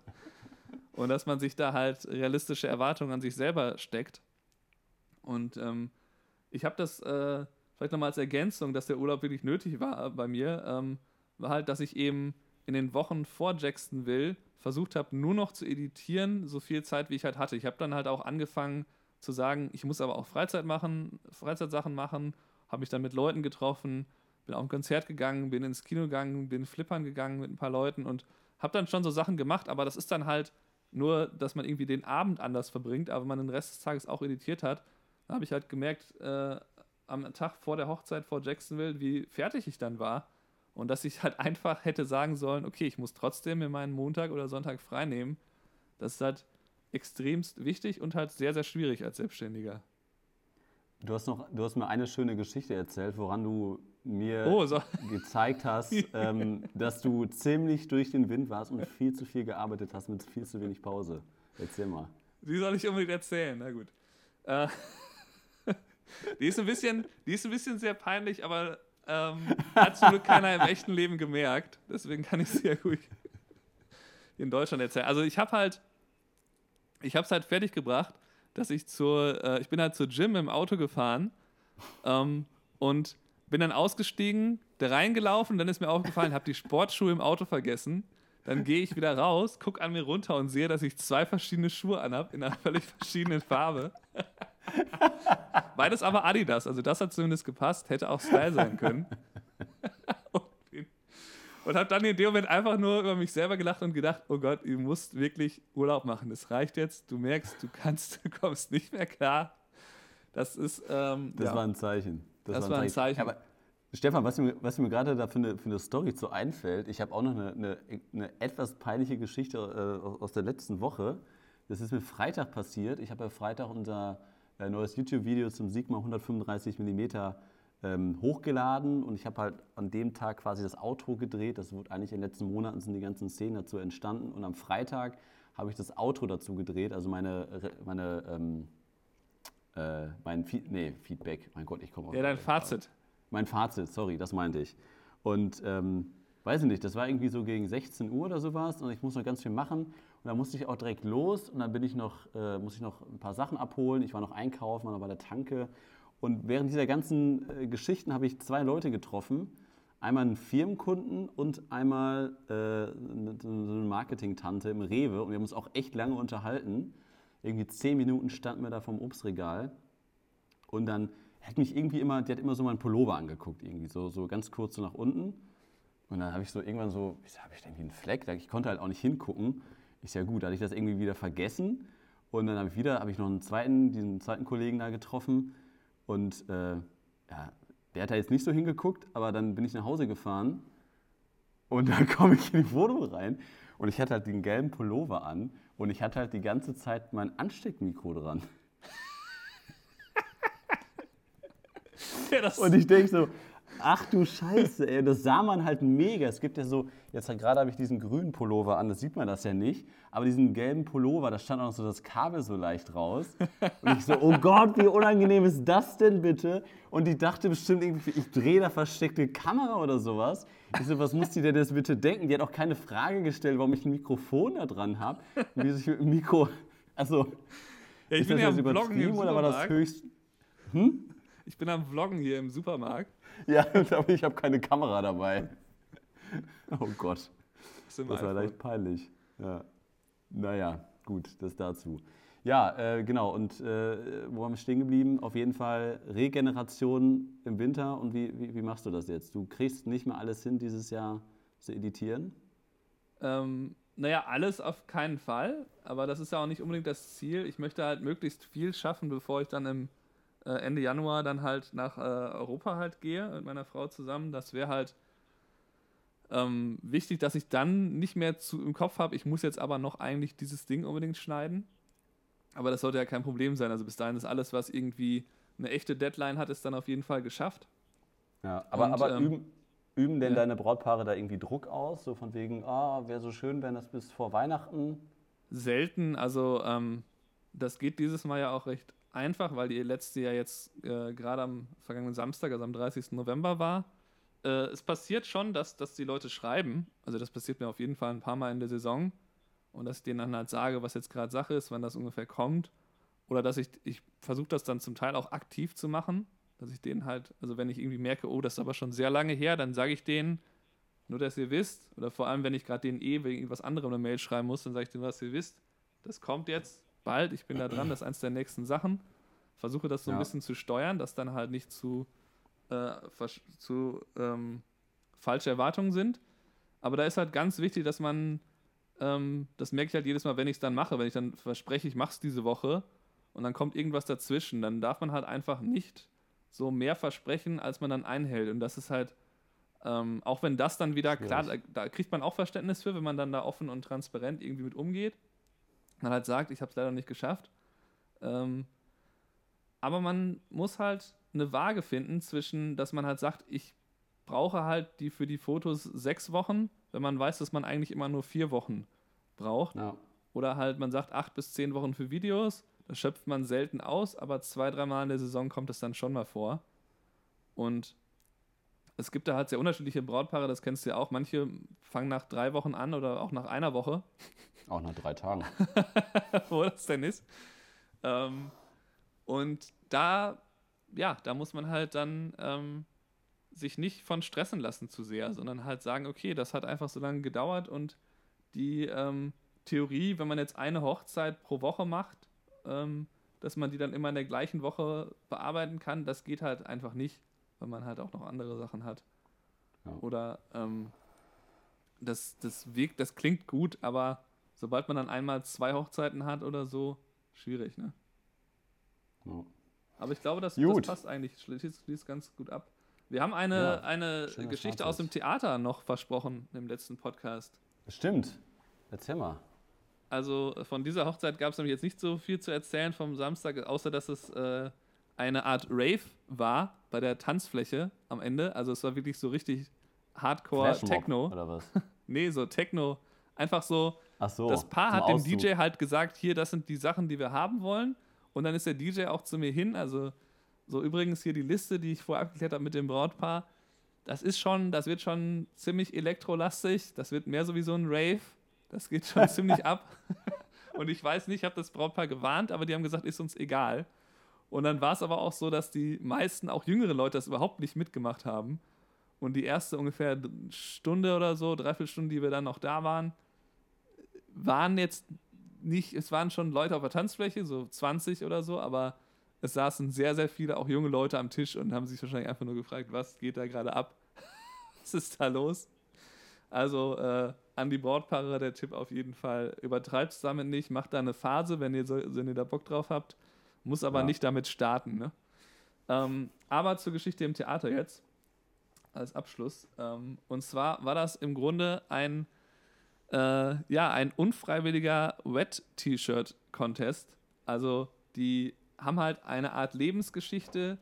Und dass man sich da halt realistische Erwartungen an sich selber steckt. Und ähm, ich habe das äh, vielleicht nochmal als Ergänzung, dass der Urlaub wirklich nötig war bei mir, ähm, war halt, dass ich eben in den Wochen vor Jacksonville versucht habe, nur noch zu editieren, so viel Zeit, wie ich halt hatte. Ich habe dann halt auch angefangen zu sagen, ich muss aber auch Freizeit machen, Freizeitsachen machen, habe mich dann mit Leuten getroffen, bin auf ein Konzert gegangen, bin ins Kino gegangen, bin flippern gegangen mit ein paar Leuten und habe dann schon so Sachen gemacht, aber das ist dann halt nur, dass man irgendwie den Abend anders verbringt, aber man den Rest des Tages auch editiert hat. Da habe ich halt gemerkt, äh, am Tag vor der Hochzeit vor Jacksonville, wie fertig ich dann war. Und dass ich halt einfach hätte sagen sollen, okay, ich muss trotzdem mir meinen Montag oder Sonntag frei nehmen. Das ist halt extremst wichtig und halt sehr, sehr schwierig als Selbstständiger. Du hast, noch, du hast mir eine schöne Geschichte erzählt, woran du mir Oh, so. gezeigt hast, ähm, dass du ziemlich durch den Wind warst und viel zu viel gearbeitet hast mit viel zu wenig Pause. Erzähl mal. Die soll ich unbedingt erzählen, na gut. Äh, die, ist ein bisschen, die ist ein bisschen sehr peinlich, aber ähm, hat zum Glück keiner im echten Leben gemerkt. Deswegen kann ich sie ja gut in Deutschland erzählen. Also ich habe halt, ich habe es halt fertig gebracht, dass ich zur, äh, ich bin halt zur Gym im Auto gefahren ähm, und bin dann ausgestiegen, da reingelaufen, dann ist mir aufgefallen, habe die Sportschuhe im Auto vergessen. Dann gehe ich wieder raus, gucke an mir runter und sehe, dass ich zwei verschiedene Schuhe anhab in einer völlig verschiedenen Farbe. Beides aber Adidas, also das hat zumindest gepasst, hätte auch Style sein können. Und habe dann in dem Moment einfach nur über mich selber gelacht und gedacht, oh Gott, du musst wirklich Urlaub machen. Das reicht jetzt, du merkst, du kannst, du kommst nicht mehr klar. Das ist, ähm, Das ja. war ein Zeichen. Das war ein Zeichen. Aber Stefan, was mir, was mir gerade da für eine, für eine Story zu einfällt, ich habe auch noch eine, eine, eine etwas peinliche Geschichte äh, aus der letzten Woche. Das ist mir Freitag passiert. Ich habe ja Freitag unser äh, neues YouTube-Video zum Sigma 135 mm ähm, hochgeladen und ich habe halt an dem Tag quasi das Outro gedreht. Das wurde eigentlich in den letzten Monaten sind die ganzen Szenen dazu entstanden und am Freitag habe ich das Outro dazu gedreht, also meine, meine ähm, äh, mein Feed, nee, Feedback, mein Gott, ich komme ja, dein Fazit. mein Fazit, sorry, das meinte ich. Und ähm, weiß ich nicht, das war irgendwie so gegen 16 Uhr oder sowas und ich muss noch ganz viel machen. Und dann musste ich auch direkt los und dann bin ich noch, äh, musste ich noch ein paar Sachen abholen. Ich war noch einkaufen, war noch bei der Tanke. Und während dieser ganzen äh, Geschichten habe ich zwei Leute getroffen. Einmal einen Firmenkunden und einmal äh, eine- so eine Marketing-Tante im Rewe. Und wir haben uns auch echt lange unterhalten. Irgendwie zehn Minuten standen wir da vom Obstregal. Und dann hat mich irgendwie immer, die hat immer so meinen Pullover angeguckt, irgendwie so, so ganz kurz so nach unten. Und dann habe ich so irgendwann so, wieso habe ich denn hier einen Fleck? Ich konnte halt auch nicht hingucken. Ist ja gut, da hatte ich das irgendwie wieder vergessen. Und dann habe ich wieder, habe ich noch einen zweiten, diesen zweiten Kollegen da getroffen. Und äh, ja, der hat da jetzt nicht so hingeguckt, aber dann bin ich nach Hause gefahren. Und dann komme ich in die Wohnung rein und ich hatte halt den gelben Pullover an und ich hatte halt die ganze Zeit mein Ansteckmikro dran. Ja, Und ich denke so, ach du Scheiße, ey, das sah man halt mega. Es gibt ja so, jetzt halt gerade habe ich diesen grünen Pullover an, das sieht man das ja nicht, aber diesen gelben Pullover, da stand auch noch so das Kabel so leicht raus. Und ich so, oh Gott, wie unangenehm ist das denn bitte? Und die dachte bestimmt irgendwie, ich drehe da versteckte Kamera oder sowas. Ich so, was muss die denn jetzt bitte denken? Die hat auch keine Frage gestellt, warum ich ein Mikrofon da dran habe. Wie sich mit dem Mikro, also, ja, ich ist bin das ja am Bloggen oder war das höchst... Ich bin am Vloggen hier im Supermarkt. Ja, aber ich habe keine Kamera dabei. Oh Gott. Das, Das war echt peinlich. Ja. Naja, gut, das dazu. Ja, äh, genau. Und äh, wo haben wir stehen geblieben? Auf jeden Fall Regeneration im Winter. Und wie, wie, wie machst du das jetzt? Du kriegst nicht mehr alles hin, dieses Jahr zu editieren? Ähm, naja, alles auf keinen Fall, aber das ist ja auch nicht unbedingt das Ziel. Ich möchte halt möglichst viel schaffen, bevor ich dann im äh, Ende Januar dann halt nach äh, Europa halt gehe mit meiner Frau zusammen. Das wäre halt ähm, wichtig, dass ich dann nicht mehr zu, im Kopf habe, ich muss jetzt aber noch eigentlich dieses Ding unbedingt schneiden. Aber das sollte ja kein Problem sein. Also bis dahin ist alles, was irgendwie eine echte Deadline hat, ist dann auf jeden Fall geschafft. Ja, aber, Und, aber ähm, üben, üben denn ja. deine Brautpaare da irgendwie Druck aus? So von wegen, ah, wäre so schön, wenn das bis vor Weihnachten. selten. Also ähm, das geht dieses Mal ja auch recht einfach, weil die letzte ja jetzt äh, gerade am vergangenen Samstag, also am 30. November war. Äh, es passiert schon, dass, dass die Leute schreiben. Also das passiert mir auf jeden Fall ein paar Mal in der Saison. Und dass ich denen dann halt sage, was jetzt gerade Sache ist, wann das ungefähr kommt. Oder dass ich, ich versuche das dann zum Teil auch aktiv zu machen. Dass ich denen halt, also wenn ich irgendwie merke, oh, das ist aber schon sehr lange her, dann sage ich denen, nur dass ihr wisst, oder vor allem, wenn ich gerade denen eh wegen irgendwas anderem eine Mail schreiben muss, dann sage ich denen, dass ihr wisst, das kommt jetzt bald, ich bin da dran, das ist eins der nächsten Sachen. Versuche das so ein Ja. bisschen zu steuern, dass dann halt nicht zu, äh, zu ähm, falsche Erwartungen sind. Aber da ist halt ganz wichtig, dass man, ähm, das merke ich halt jedes Mal, wenn ich es dann mache, wenn ich dann verspreche, ich mache es diese Woche und dann kommt irgendwas dazwischen, dann darf man halt einfach nicht so mehr versprechen, als man dann einhält. Und das ist halt, ähm, auch wenn das dann wieder, klar, da, da kriegt man auch Verständnis für, wenn man dann da offen und transparent irgendwie mit umgeht. Man halt sagt, ich habe es leider nicht geschafft. Ähm, aber man muss halt eine Waage finden zwischen, dass man halt sagt, ich brauche halt die für die Fotos sechs Wochen, wenn man weiß, dass man eigentlich immer nur vier Wochen braucht. Ja. Oder halt man sagt acht bis zehn Wochen für Videos. Das schöpft man selten aus, aber zwei, dreimal in der Saison kommt es dann schon mal vor. Und es gibt da halt sehr unterschiedliche Brautpaare, das kennst du ja auch. Manche fangen nach drei Wochen an oder auch nach einer Woche, Auch nach drei Tagen. wo das denn ist. Ähm, und da, ja, da muss man halt dann ähm, sich nicht von stressen lassen zu sehr, sondern halt sagen, okay, das hat einfach so lange gedauert und die ähm, Theorie, wenn man jetzt eine Hochzeit pro Woche macht, ähm, dass man die dann immer in der gleichen Woche bearbeiten kann, das geht halt einfach nicht, weil man halt auch noch andere Sachen hat. Ja. Oder ähm, das, das, wirkt, das klingt gut, aber sobald man dann einmal zwei Hochzeiten hat oder so, schwierig, ne? Ja. Aber ich glaube, das, das passt eigentlich, schließt, schließt ganz gut ab. Wir haben eine, Ja, eine Geschichte aus dem. Theater noch versprochen im letzten Podcast. Stimmt. Erzähl mal. Also von dieser Hochzeit gab es nämlich jetzt nicht so viel zu erzählen vom Samstag, außer dass es äh, eine Art Rave war bei der Tanzfläche am Ende. Also es war wirklich so richtig Hardcore Techno. Oder was? Nee, so Techno. Einfach so, Ach so. das Paar hat dem Auszug. DJ halt gesagt, hier, das sind die Sachen, die wir haben wollen. Und dann ist der DJ auch zu mir hin. Also, so übrigens hier die Liste, die ich vorher abgeklärt habe mit dem Brautpaar. Das ist schon, das wird schon ziemlich elektrolastig. Das wird mehr so wie so ein Rave. Das geht schon ziemlich ab. Und ich weiß nicht, ich habe das Brautpaar gewarnt, aber die haben gesagt, ist uns egal. Und dann war es aber auch so, dass die meisten, auch jüngere Leute, das überhaupt nicht mitgemacht haben. Und die erste ungefähr Stunde oder so, dreiviertel Stunde, die wir dann noch da waren, waren jetzt nicht, es waren schon Leute auf der Tanzfläche, so 20 oder so, aber es saßen sehr, sehr viele, auch junge Leute am Tisch und haben sich wahrscheinlich einfach nur gefragt, was geht da gerade ab? was ist da los? Also äh, an die Brautpaare der Tipp auf jeden Fall, übertreibt es damit nicht, macht da eine Phase, wenn ihr, so, wenn ihr da Bock drauf habt, muss aber Ja. nicht damit starten. Ne? Ähm, aber zur Geschichte im Theater jetzt, als Abschluss. Ähm, und zwar war das im Grunde ein äh, ja, ein unfreiwilliger Wet-T-Shirt-Contest. Also die haben halt eine Art Lebensgeschichte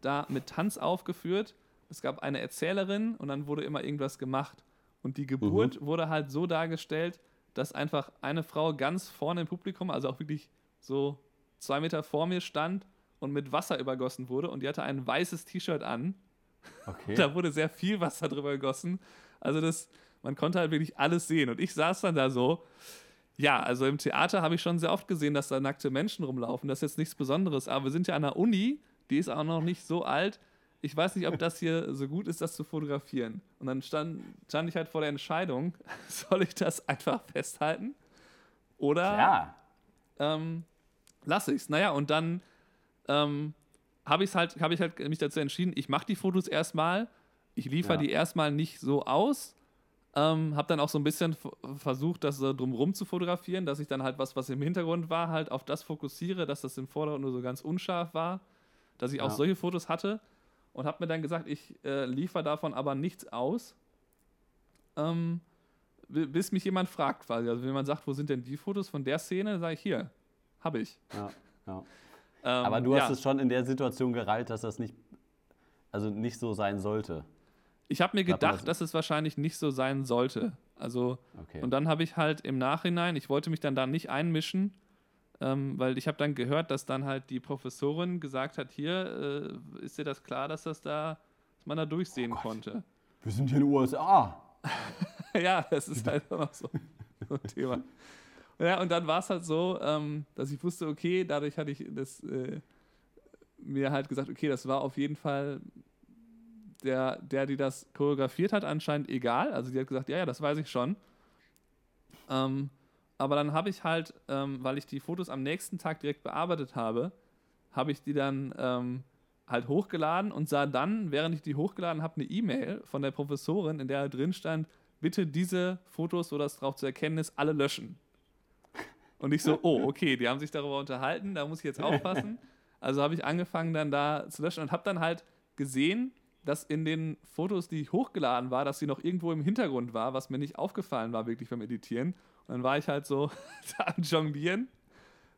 da mit Tanz aufgeführt. Es gab eine Erzählerin und dann wurde immer irgendwas gemacht. Und die Geburt wurde halt so dargestellt, dass einfach eine Frau ganz vorne im Publikum, also auch wirklich so zwei Meter vor mir stand und mit Wasser übergossen wurde. Und die hatte ein weißes T-Shirt an. Okay. Da wurde sehr viel Wasser drüber gegossen. Also das, man konnte halt wirklich alles sehen. Und ich saß dann da so. Ja, also im Theater habe ich schon sehr oft gesehen, dass da nackte Menschen rumlaufen. Das ist jetzt nichts Besonderes. Aber wir sind ja an einer Uni, die ist auch noch nicht so alt. Ich weiß nicht, ob das hier so gut ist, das zu fotografieren. Und dann stand, stand ich halt vor der Entscheidung, soll ich das einfach festhalten? Oder Ja. ähm, lasse ich es. Naja, und dann ähm, habe halt, hab ich halt mich dazu entschieden, ich mache die Fotos erstmal, ich liefere Ja. die erstmal nicht so aus. Ähm, habe dann auch so ein bisschen versucht, das so drumrum zu fotografieren, dass ich dann halt was, was im Hintergrund war, halt auf das fokussiere, dass das im Vordergrund nur so ganz unscharf war, dass ich auch Ja. solche Fotos hatte und habe mir dann gesagt, ich äh, liefere davon aber nichts aus, ähm, bi- bis mich jemand fragt quasi. Also wenn jemand sagt, wo sind denn die Fotos von der Szene, sage ich hier, habe ich. ja, ja. Ähm, Aber du hast ja. es schon in der Situation gereilt, dass das nicht, also nicht so sein sollte. Ich habe mir gedacht, das- dass es wahrscheinlich nicht so sein sollte. Also, Okay. und dann habe ich halt im Nachhinein, ich wollte mich dann da nicht einmischen, ähm, weil ich habe dann gehört, dass dann halt die Professorin gesagt hat, hier, äh, ist dir das klar, dass das da, dass man da durchsehen konnte. Wir sind hier in den USA. ja, das ist halt auch so ein Thema. Ja, und dann war es halt so, ähm, dass ich wusste, okay, dadurch hatte ich das äh, mir halt gesagt, okay, das war auf jeden Fall der, der, die das choreografiert hat, anscheinend egal. Also die hat gesagt, ja, ja, das weiß ich schon. Ähm, aber dann habe ich halt, ähm, weil ich die Fotos am nächsten Tag direkt bearbeitet habe, habe ich die dann ähm, halt hochgeladen und sah dann, während ich die hochgeladen habe, eine E-Mail von der Professorin, in der drin stand, bitte diese Fotos, wo das drauf zu erkennen ist, alle löschen. Und ich so, oh, okay, die haben sich darüber unterhalten, da muss ich jetzt aufpassen. Also habe ich angefangen dann da zu löschen und habe dann halt gesehen, dass in den Fotos, die ich hochgeladen war, dass sie noch irgendwo im Hintergrund war, was mir nicht aufgefallen war wirklich beim Editieren. Und dann war ich halt so da am Jonglieren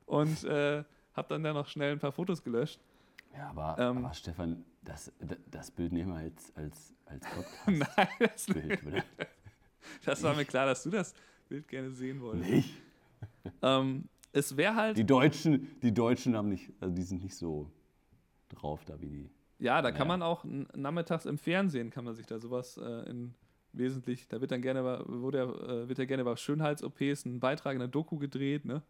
und äh, habe dann da noch schnell ein paar Fotos gelöscht. Ja, aber, Ähm. aber Stefan, das, das Bild nehmen wir als, als, als Nein, das, Podcast-Bild, oder? das war mir klar, dass du das Bild gerne sehen wolltest. Nicht? Ähm, es wäre halt, Die Deutschen, die Deutschen haben nicht, also die sind nicht so drauf da wie die. ja, da kann Ja. man auch nachmittags im Fernsehen, kann man sich da sowas äh, in wesentlich, da wird dann gerne, wurde, ja, äh, wird ja gerne über Schönheits-OPs ein Beitrag in der Doku gedreht, ne?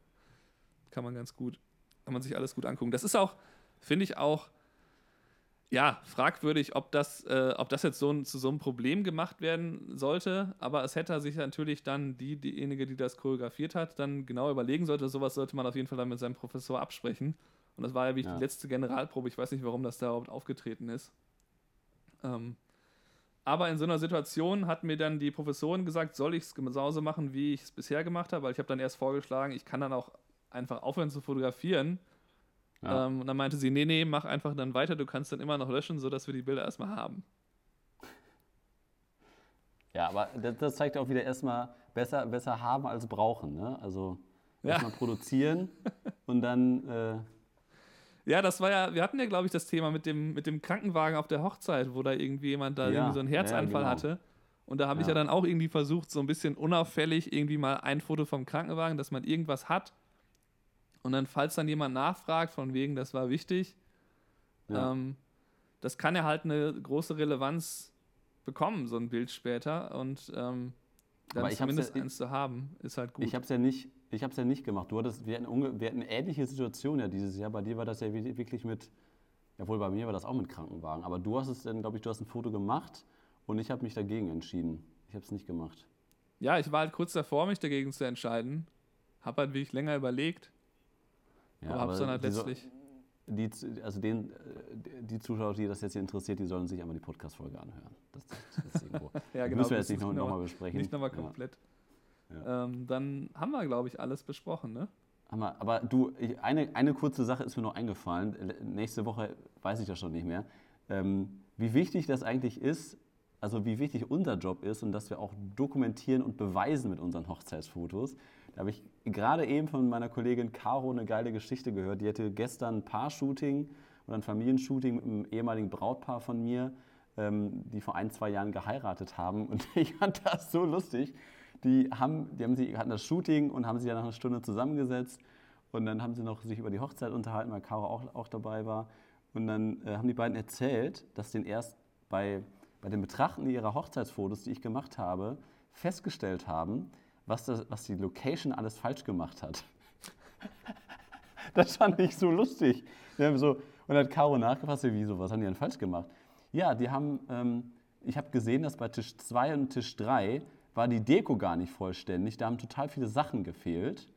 Kann man ganz gut, kann man sich alles gut angucken. Das ist auch, finde ich auch, ja, fragwürdig, ob das, äh, ob das jetzt so ein, zu so einem Problem gemacht werden sollte. Aber es hätte sich natürlich dann die, diejenige, die das choreografiert hat, dann genau überlegen sollte. Sowas sollte man auf jeden Fall dann mit seinem Professor absprechen. Und das war ja wie Ja. die letzte Generalprobe. Ich weiß nicht, warum das da überhaupt aufgetreten ist. Ähm, aber in so einer Situation hat mir dann die Professorin gesagt, soll ich es genauso machen, wie ich es bisher gemacht habe, weil ich habe dann erst vorgeschlagen, ich kann dann auch einfach aufhören zu fotografieren. Ja. Ähm, und dann meinte sie, nee, nee, mach einfach dann weiter, du kannst dann immer noch löschen, sodass wir die Bilder erstmal haben. Ja, aber das, das zeigt auch wieder erstmal besser, besser haben als brauchen. Ne? Also Ja. erstmal produzieren und dann. Äh, Ja, das war ja, wir hatten ja, glaube ich, das Thema mit dem, mit dem Krankenwagen auf der Hochzeit, wo da irgendwie jemand da Ja, irgendwie so einen ja, Herzanfall genau. hatte. Und da habe ich Ja. ja dann auch irgendwie versucht, so ein bisschen unauffällig irgendwie mal ein Foto vom Krankenwagen, dass man irgendwas hat. Und dann, falls dann jemand nachfragt, von wegen, das war wichtig, ja. ähm, das kann ja halt eine große Relevanz bekommen, so ein Bild später. Und ähm, dann zumindest ja- eins zu haben, ist halt gut. Ich habe es ja nicht, ich hab's ja nicht gemacht. Du hattest, wir hatten, wir hatten eine ähnliche Situation ja dieses Jahr. Bei dir war das ja wi- wirklich mit, jawohl bei mir war das auch mit Krankenwagen. Aber du hast es dann, glaube ich, du hast ein Foto gemacht und ich habe mich dagegen entschieden. Ich habe es nicht gemacht. Ja, ich war halt kurz davor, mich dagegen zu entscheiden. Hab halt wirklich länger überlegt, Ja, aber hab's dann halt letztlich. Die, also den, äh, die Zuschauer, die das jetzt hier interessiert, die sollen sich einmal die Podcast-Folge anhören. Das, das ist irgendwo. Ja, genau. müssen wir jetzt nicht ist noch, mal- besprechen. Nicht nochmal Ja. komplett. Ähm, dann haben wir, glaube ich, alles besprochen, ne? Hammer. Aber du, eine, eine kurze Sache ist mir noch eingefallen. Nächste Woche weiß ich das schon nicht mehr. Ähm, wie wichtig das eigentlich ist, also wie wichtig unser Job ist und dass wir auch dokumentieren und beweisen mit unseren Hochzeitsfotos. Da habe ich gerade eben von meiner Kollegin Caro eine geile Geschichte gehört. Die hatte gestern ein Paar-Shooting oder ein Familienshooting mit einem ehemaligen Brautpaar von mir, ähm, die vor ein, zwei Jahren geheiratet haben. Und ich fand das so lustig. Die haben, die haben sie, hatten das Shooting und haben sich ja nach einer Stunde zusammengesetzt. Und dann haben sie noch sich über die Hochzeit unterhalten, weil Caro auch, auch dabei war. Und dann äh, haben die beiden erzählt, dass den erst bei, bei dem Betrachten ihrer Hochzeitsfotos, die ich gemacht habe, festgestellt haben, was, das, was die Location alles falsch gemacht hat. Das fand ich so lustig. So, und hat Caro nachgefragt, so, wieso, was haben die denn falsch gemacht? Ja, die haben, ähm, ich habe gesehen, dass bei Tisch 2 und Tisch 3 war die Deko gar nicht vollständig. Da haben total viele Sachen gefehlt.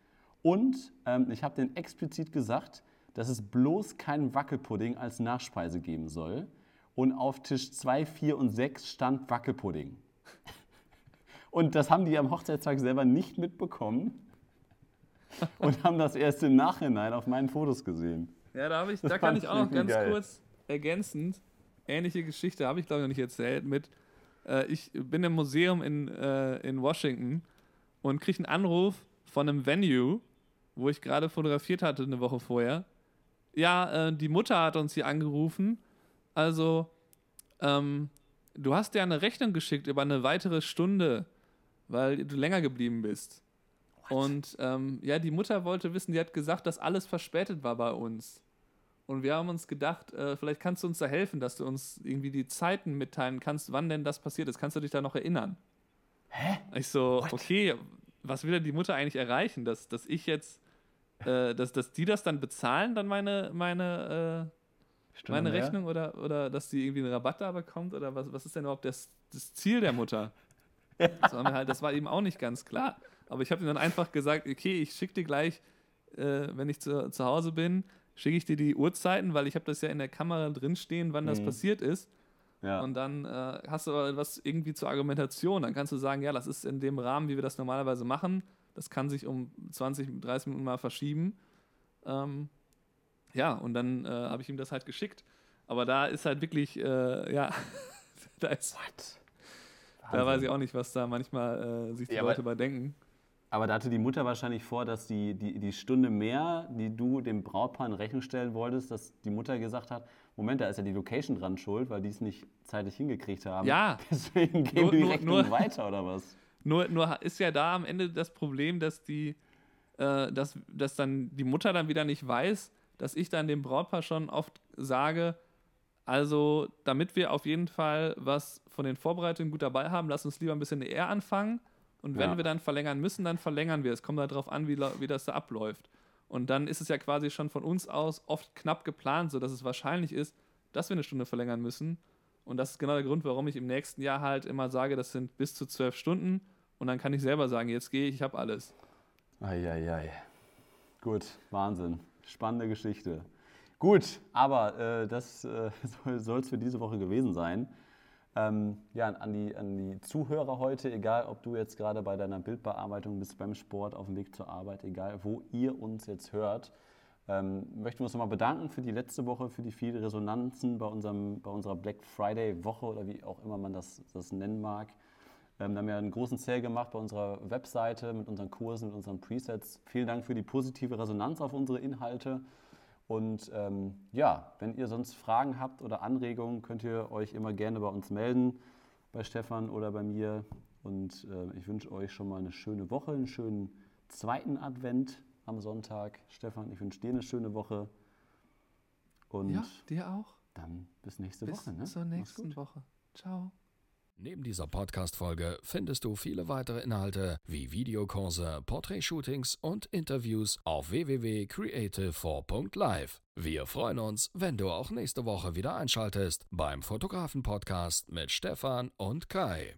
Und ähm, ich habe denen explizit gesagt, dass es bloß keinen Wackelpudding als Nachspeise geben soll. Und auf Tisch 2, 4 und 6 stand Wackelpudding. Und das haben die am Hochzeitstag selber nicht mitbekommen und haben das erst im Nachhinein auf meinen Fotos gesehen. Ja, da, ich, da kann ich auch noch ganz geil. kurz ergänzend, ähnliche Geschichte habe ich glaube ich noch nicht erzählt, mit, äh, ich bin im Museum in, äh, in Washington und kriege einen Anruf von einem Venue, wo ich gerade fotografiert hatte eine Woche vorher. Ja, äh, die Mutter hat uns hier angerufen, also ähm, du hast dir eine Rechnung geschickt über eine weitere Stunde, weil du länger geblieben bist. Und ähm, ja, die Mutter wollte wissen, die hat gesagt, dass alles verspätet war bei uns. Und wir haben uns gedacht, äh, vielleicht kannst du uns da helfen, dass du uns irgendwie die Zeiten mitteilen kannst, wann denn das passiert ist. Kannst du dich da noch erinnern? Hä? Ich so, okay, was will denn die Mutter eigentlich erreichen? Dass, dass ich jetzt, äh, dass, dass die das dann bezahlen, dann meine, meine, äh, Stunde meine mehr? Rechnung oder, oder dass die irgendwie einen Rabatt da bekommt? Oder was, was ist denn überhaupt das, das Ziel der Mutter? Das war, mir halt, das war eben auch nicht ganz klar. Aber ich habe ihm dann einfach gesagt, okay, ich schicke dir gleich, äh, wenn ich zu, zu Hause bin, schicke ich dir die Uhrzeiten, weil ich habe das ja in der Kamera drinstehen, wann das Mhm. passiert ist. Ja. Und dann äh, hast du aber was irgendwie zur Argumentation. Dann kannst du sagen, ja, das ist in dem Rahmen, wie wir das normalerweise machen. Das kann sich um 20, 30 Minuten mal verschieben. Ähm, ja, und dann äh, habe ich ihm das halt geschickt. Aber da ist halt wirklich, äh, ja, da, ist, da weiß ich auch nicht, was da manchmal äh, sich die Ja, Leute bei denken. Aber da hatte die Mutter wahrscheinlich vor, dass die, die, die Stunde mehr, die du dem Brautpaar in Rechnung stellen wolltest, dass die Mutter gesagt hat, Moment, da ist ja die Location dran schuld, weil die es nicht zeitlich hingekriegt haben. Ja. Deswegen geben Nur- die nur- Rechnung nur- weiter, oder was? Nur, nur ist ja da am Ende das Problem, dass die, äh, dass, dass dann die Mutter dann wieder nicht weiß, dass ich dann dem Brautpaar schon oft sage, also damit wir auf jeden Fall was von den Vorbereitungen gut dabei haben, lass uns lieber ein bisschen eher anfangen. Und wenn Ja. wir dann verlängern müssen, dann verlängern wir. Es kommt darauf an, wie, wie das da abläuft. Und dann ist es ja quasi schon von uns aus oft knapp geplant, sodass es wahrscheinlich ist, dass wir eine Stunde verlängern müssen. Und das ist genau der Grund, warum ich im nächsten Jahr halt immer sage, das sind bis zu zwölf Stunden. Und dann kann ich selber sagen, jetzt gehe ich, ich habe alles. Eieiei. Gut, Wahnsinn. Spannende Geschichte. Gut, aber äh, das äh, soll es für diese Woche gewesen sein. Ähm, ja, an die, an die Zuhörer heute, egal ob du jetzt gerade bei deiner Bildbearbeitung bist, beim Sport, auf dem Weg zur Arbeit, egal wo ihr uns jetzt hört, ähm, möchten wir uns nochmal bedanken für die letzte Woche, für die vielen Resonanzen bei, unserem, bei unserer Black Friday-Woche oder wie auch immer man das, das nennen mag. Ähm, da haben wir einen großen Sale gemacht bei unserer Webseite mit unseren Kursen, mit unseren Presets. Vielen Dank für die positive Resonanz auf unsere Inhalte. Und ähm, ja, wenn ihr sonst Fragen habt oder Anregungen, könnt ihr euch immer gerne bei uns melden, bei Stefan oder bei mir. Und äh, ich wünsche euch schon mal eine schöne Woche, einen schönen zweiten Advent am Sonntag. Stefan, ich wünsche dir eine schöne Woche. Und Ja, dir auch. dann bis nächste Bis Woche. Ne? zur Mach's nächsten. Woche. Ciao. Neben dieser Podcast-Folge findest du viele weitere Inhalte wie Videokurse, Porträtshootings und Interviews auf www.creative4.live. Wir freuen uns, wenn du auch nächste Woche wieder einschaltest beim Fotografen-Podcast mit Stefan und Kai.